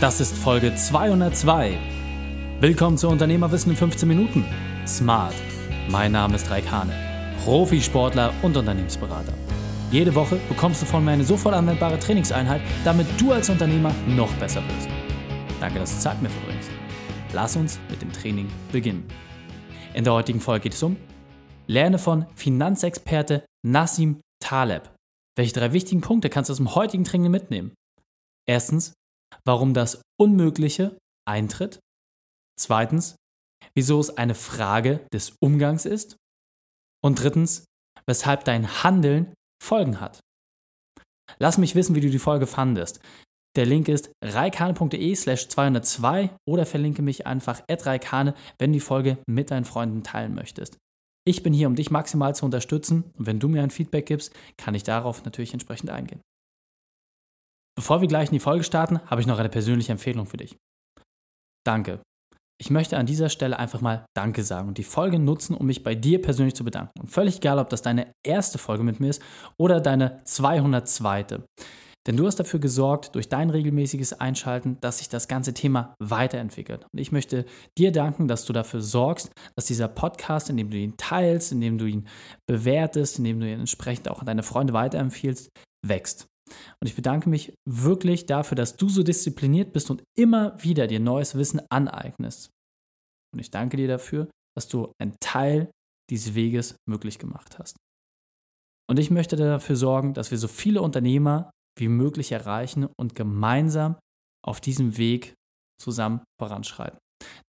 Das ist Folge 202. Willkommen zu Unternehmerwissen in 15 Minuten. Smart. Mein Name ist Raik Hane, Profisportler und Unternehmensberater. Jede Woche bekommst du von mir eine sofort anwendbare Trainingseinheit, damit du als Unternehmer noch besser wirst. Danke, dass du Zeit mir verbringst. Lass uns mit dem Training beginnen. In der heutigen Folge geht es um Lerne von Finanzexperte Nassim Taleb. Welche drei wichtigen Punkte kannst du aus dem heutigen Training mitnehmen? Erstens, warum das Unmögliche eintritt. Zweitens, wieso es eine Frage des Umgangs ist. Und drittens, weshalb dein Handeln Folgen hat. Lass mich wissen, wie du die Folge fandest. Der Link ist reikane.de slash 202 oder verlinke mich einfach at reikane, wenn du die Folge mit deinen Freunden teilen möchtest. Ich bin hier, um dich maximal zu unterstützen und wenn du mir ein Feedback gibst, kann ich darauf natürlich entsprechend eingehen. Bevor wir gleich in die Folge starten, habe ich noch eine persönliche Empfehlung für dich. Danke. Ich möchte an dieser Stelle einfach mal Danke sagen und die Folge nutzen, um mich bei dir persönlich zu bedanken. Und völlig egal, ob das deine erste Folge mit mir ist oder deine 202. Denn du hast dafür gesorgt, durch dein regelmäßiges Einschalten, dass sich das ganze Thema weiterentwickelt. Und ich möchte dir danken, dass du dafür sorgst, dass dieser Podcast, indem du ihn teilst, indem du ihn bewertest, indem du ihn entsprechend auch an deine Freunde weiterempfiehlst, wächst. Und ich bedanke mich wirklich dafür, dass du so diszipliniert bist und immer wieder dir neues Wissen aneignest. Und ich danke dir dafür, dass du einen Teil dieses Weges möglich gemacht hast. Und ich möchte dafür sorgen, dass wir so viele Unternehmer wie möglich erreichen und gemeinsam auf diesem Weg zusammen voranschreiten.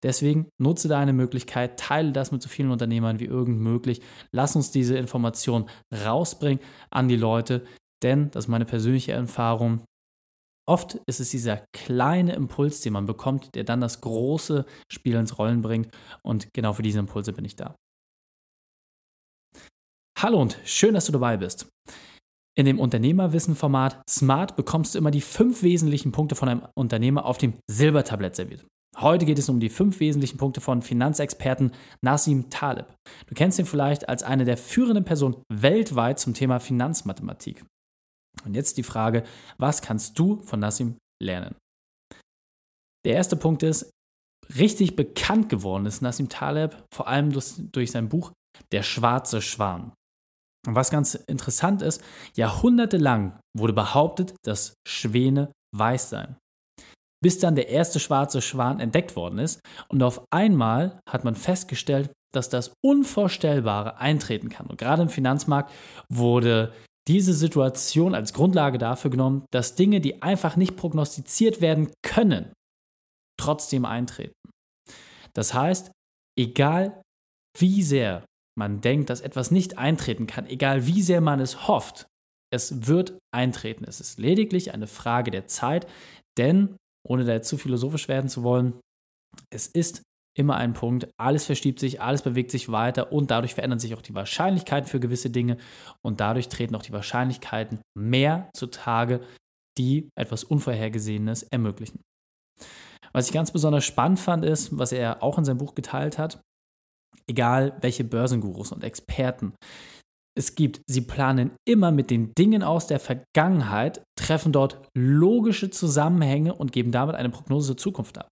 Deswegen nutze deine Möglichkeit, teile das mit so vielen Unternehmern wie irgend möglich. Lass uns diese Information rausbringen an die Leute, denn das ist meine persönliche Erfahrung. Oft ist es dieser kleine Impuls, den man bekommt, der dann das große Spiel ins Rollen bringt. Und genau für diese Impulse bin ich da. Hallo und schön, dass du dabei bist. In dem Unternehmerwissen-Format Smart bekommst du immer die fünf wesentlichen Punkte von einem Unternehmer auf dem Silbertablett serviert. Heute geht es um die fünf wesentlichen Punkte von Finanzexperten Nassim Taleb. Du kennst ihn vielleicht als eine der führenden Personen weltweit zum Thema Finanzmathematik. Und jetzt die Frage, was kannst du von Nassim lernen? Der erste Punkt ist, richtig bekannt geworden ist Nassim Taleb vor allem durch, durch sein Buch Der schwarze Schwan. Und was ganz interessant ist, jahrhundertelang wurde behauptet, dass Schwäne weiß seien. Bis dann der erste schwarze Schwan entdeckt worden ist und auf einmal hat man festgestellt, dass das Unvorstellbare eintreten kann. Und gerade im Finanzmarkt wurde diese Situation als Grundlage dafür genommen, dass Dinge, die einfach nicht prognostiziert werden können, trotzdem eintreten. Das heißt, egal wie sehr man denkt, dass etwas nicht eintreten kann, egal wie sehr man es hofft, es wird eintreten. Es ist lediglich eine Frage der Zeit, denn, ohne da jetzt zu philosophisch werden zu wollen, es ist immer ein Punkt, alles verschiebt sich, alles bewegt sich weiter und dadurch verändern sich auch die Wahrscheinlichkeiten für gewisse Dinge und dadurch treten auch die Wahrscheinlichkeiten mehr zutage, die etwas Unvorhergesehenes ermöglichen. Was ich ganz besonders spannend fand, ist, was er auch in seinem Buch geteilt hat, egal welche Börsengurus und Experten es gibt, sie planen immer mit den Dingen aus der Vergangenheit, treffen dort logische Zusammenhänge und geben damit eine Prognose zur Zukunft ab.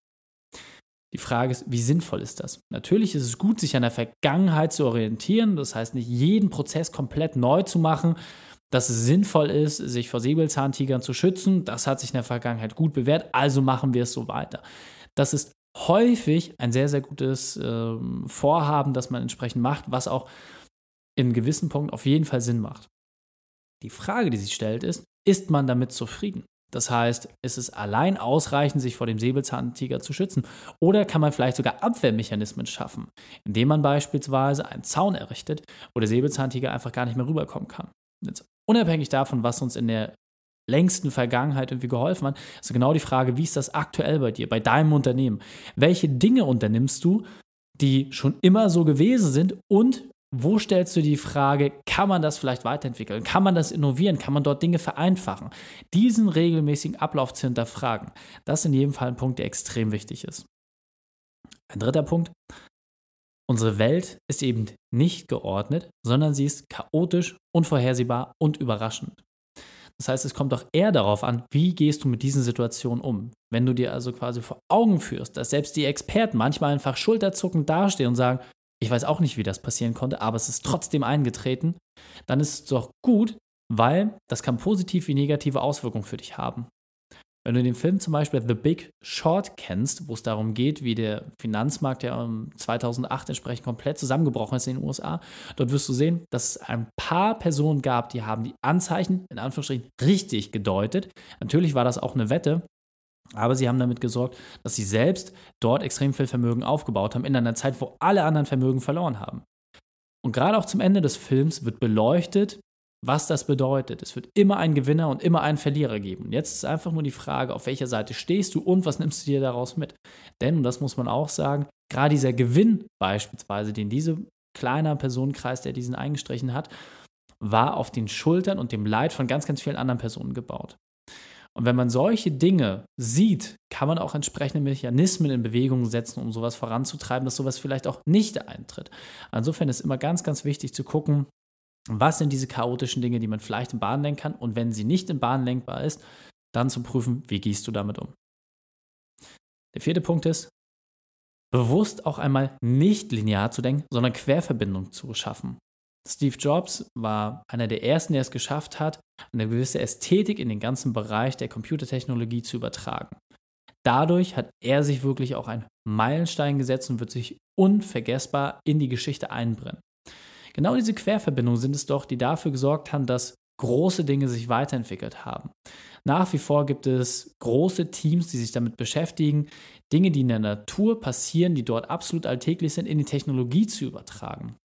Die Frage ist, wie sinnvoll ist das? Natürlich ist es gut, sich an der Vergangenheit zu orientieren, das heißt nicht jeden Prozess komplett neu zu machen, dass es sinnvoll ist, sich vor Säbelzahntigern zu schützen. Das hat sich in der Vergangenheit gut bewährt, also machen wir es so weiter. Das ist häufig ein sehr, sehr gutes äh, Vorhaben, das man entsprechend macht, was auch in gewissen Punkten auf jeden Fall Sinn macht. Die Frage, die sich stellt, ist, ist man damit zufrieden? Das heißt, ist es allein ausreichend, sich vor dem Säbelzahntiger zu schützen? Oder kann man vielleicht sogar Abwehrmechanismen schaffen, indem man beispielsweise einen Zaun errichtet, wo der Säbelzahntiger einfach gar nicht mehr rüberkommen kann? Jetzt unabhängig davon, was uns in der längsten Vergangenheit irgendwie geholfen hat, ist genau die Frage, wie ist das aktuell bei dir, bei deinem Unternehmen? Welche Dinge unternimmst du, die schon immer so gewesen sind und wo stellst du die Frage, kann man das vielleicht weiterentwickeln? Kann man das innovieren? Kann man dort Dinge vereinfachen? Diesen regelmäßigen Ablauf zu hinterfragen, das ist in jedem Fall ein Punkt, der extrem wichtig ist. Ein dritter Punkt, unsere Welt ist eben nicht geordnet, sondern sie ist chaotisch, unvorhersehbar und überraschend. Das heißt, es kommt auch eher darauf an, wie gehst du mit diesen Situationen um. Wenn du dir also quasi vor Augen führst, dass selbst die Experten manchmal einfach schulterzuckend dastehen und sagen, ich weiß auch nicht, wie das passieren konnte, aber es ist trotzdem eingetreten, dann ist es doch gut, weil das kann positiv wie negative Auswirkungen für dich haben. Wenn du den Film zum Beispiel The Big Short kennst, wo es darum geht, wie der Finanzmarkt ja 2008 entsprechend komplett zusammengebrochen ist in den USA, dort wirst du sehen, dass es ein paar Personen gab, die haben die Anzeichen in Anführungsstrichen richtig gedeutet. Natürlich war das auch eine Wette, aber sie haben damit gesorgt, dass sie selbst dort extrem viel Vermögen aufgebaut haben in einer Zeit, wo alle anderen Vermögen verloren haben. Und gerade auch zum Ende des Films wird beleuchtet, was das bedeutet. Es wird immer einen Gewinner und immer einen Verlierer geben. jetzt ist einfach nur die Frage, auf welcher Seite stehst du und was nimmst du dir daraus mit? Denn, und das muss man auch sagen, gerade dieser Gewinn beispielsweise, den diese kleiner Personenkreis, der diesen eingestrichen hat, war auf den Schultern und dem Leid von ganz, ganz vielen anderen Personen gebaut. Und wenn man solche Dinge sieht, kann man auch entsprechende Mechanismen in Bewegung setzen, um sowas voranzutreiben, dass sowas vielleicht auch nicht eintritt. Insofern ist immer ganz, ganz wichtig zu gucken, was sind diese chaotischen Dinge, die man vielleicht in Bahn lenken kann? Und wenn sie nicht in Bahn lenkbar ist, dann zu prüfen, wie gehst du damit um. Der vierte Punkt ist, bewusst auch einmal nicht linear zu denken, sondern Querverbindungen zu schaffen. Steve Jobs war einer der ersten, der es geschafft hat, eine gewisse Ästhetik in den ganzen Bereich der Computertechnologie zu übertragen. Dadurch hat er sich wirklich auch einen Meilenstein gesetzt und wird sich unvergessbar in die Geschichte einbrennen. Genau diese Querverbindungen sind es doch, die dafür gesorgt haben, dass große Dinge sich weiterentwickelt haben. Nach wie vor gibt es große Teams, die sich damit beschäftigen, Dinge, die in der Natur passieren, die dort absolut alltäglich sind, in die Technologie zu übertragen.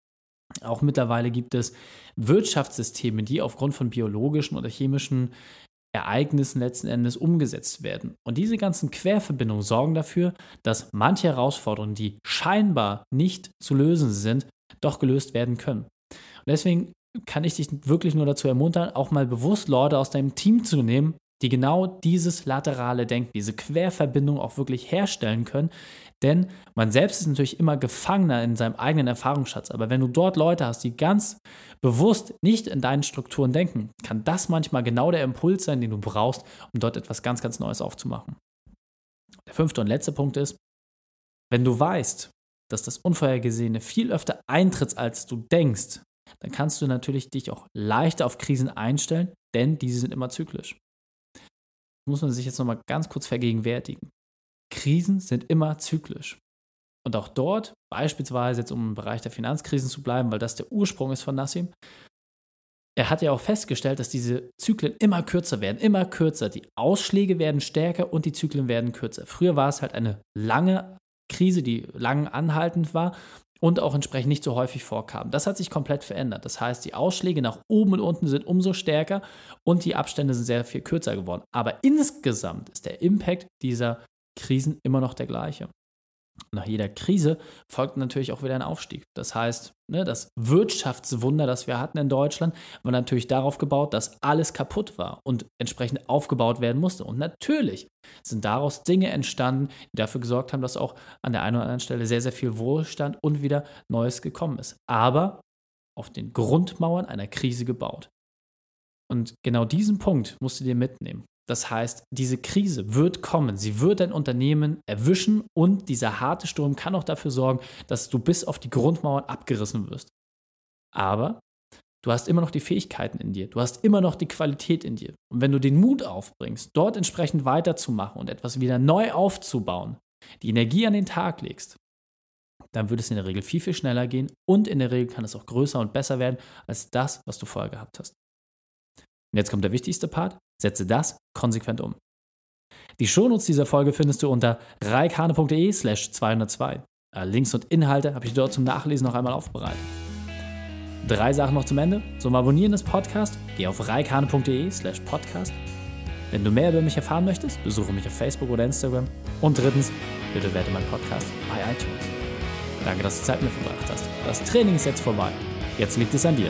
Auch mittlerweile gibt es Wirtschaftssysteme, die aufgrund von biologischen oder chemischen Ereignissen letzten Endes umgesetzt werden. Und diese ganzen Querverbindungen sorgen dafür, dass manche Herausforderungen, die scheinbar nicht zu lösen sind, doch gelöst werden können. Und deswegen kann ich dich wirklich nur dazu ermuntern, auch mal bewusst Leute aus deinem Team zu nehmen, die genau dieses laterale Denken, diese Querverbindung auch wirklich herstellen können. Denn man selbst ist natürlich immer Gefangener in seinem eigenen Erfahrungsschatz. Aber wenn du dort Leute hast, die ganz bewusst nicht in deinen Strukturen denken, kann das manchmal genau der Impuls sein, den du brauchst, um dort etwas ganz, ganz Neues aufzumachen. Der fünfte und letzte Punkt ist, wenn du weißt, dass das Unvorhergesehene viel öfter eintritt, als du denkst, dann kannst du natürlich dich auch leichter auf Krisen einstellen, denn diese sind immer zyklisch. Das muss man sich jetzt nochmal ganz kurz vergegenwärtigen. Krisen sind immer zyklisch. Und auch dort, beispielsweise jetzt um im Bereich der Finanzkrisen zu bleiben, weil das der Ursprung ist von Nassim, er hat ja auch festgestellt, dass diese Zyklen immer kürzer werden, immer kürzer. Die Ausschläge werden stärker und die Zyklen werden kürzer. Früher war es halt eine lange Krise, die lang anhaltend war und auch entsprechend nicht so häufig vorkam. Das hat sich komplett verändert. Das heißt, die Ausschläge nach oben und unten sind umso stärker und die Abstände sind sehr viel kürzer geworden. Aber insgesamt ist der Impact dieser Krisen immer noch der gleiche nach jeder Krise folgt natürlich auch wieder ein Aufstieg. Das heißt, ne, das Wirtschaftswunder, das wir hatten in Deutschland, war natürlich darauf gebaut, dass alles kaputt war und entsprechend aufgebaut werden musste. Und natürlich sind daraus Dinge entstanden, die dafür gesorgt haben, dass auch an der einen oder anderen Stelle sehr, sehr viel Wohlstand und wieder Neues gekommen ist. Aber auf den Grundmauern einer Krise gebaut. Und genau diesen Punkt musst du dir mitnehmen. Das heißt, diese Krise wird kommen, sie wird dein Unternehmen erwischen und dieser harte Sturm kann auch dafür sorgen, dass du bis auf die Grundmauern abgerissen wirst. Aber du hast immer noch die Fähigkeiten in dir, du hast immer noch die Qualität in dir. Und wenn du den Mut aufbringst, dort entsprechend weiterzumachen und etwas wieder neu aufzubauen, die Energie an den Tag legst, dann wird es in der Regel viel, viel schneller gehen und in der Regel kann es auch größer und besser werden als das, was du vorher gehabt hast. Und jetzt kommt der wichtigste Part. Setze das konsequent um. Die Shownotes dieser Folge findest du unter reikane.de slash 202. Äh, Links und Inhalte habe ich dort zum Nachlesen noch einmal aufbereitet. Drei Sachen noch zum Ende. Zum Abonnieren des Podcasts, geh auf reikane.de slash podcast. Wenn du mehr über mich erfahren möchtest, besuche mich auf Facebook oder Instagram. Und drittens, bitte werte meinen Podcast bei iTunes. Danke, dass du Zeit mit mir verbracht hast. Das Training ist jetzt vorbei. Jetzt liegt es an dir.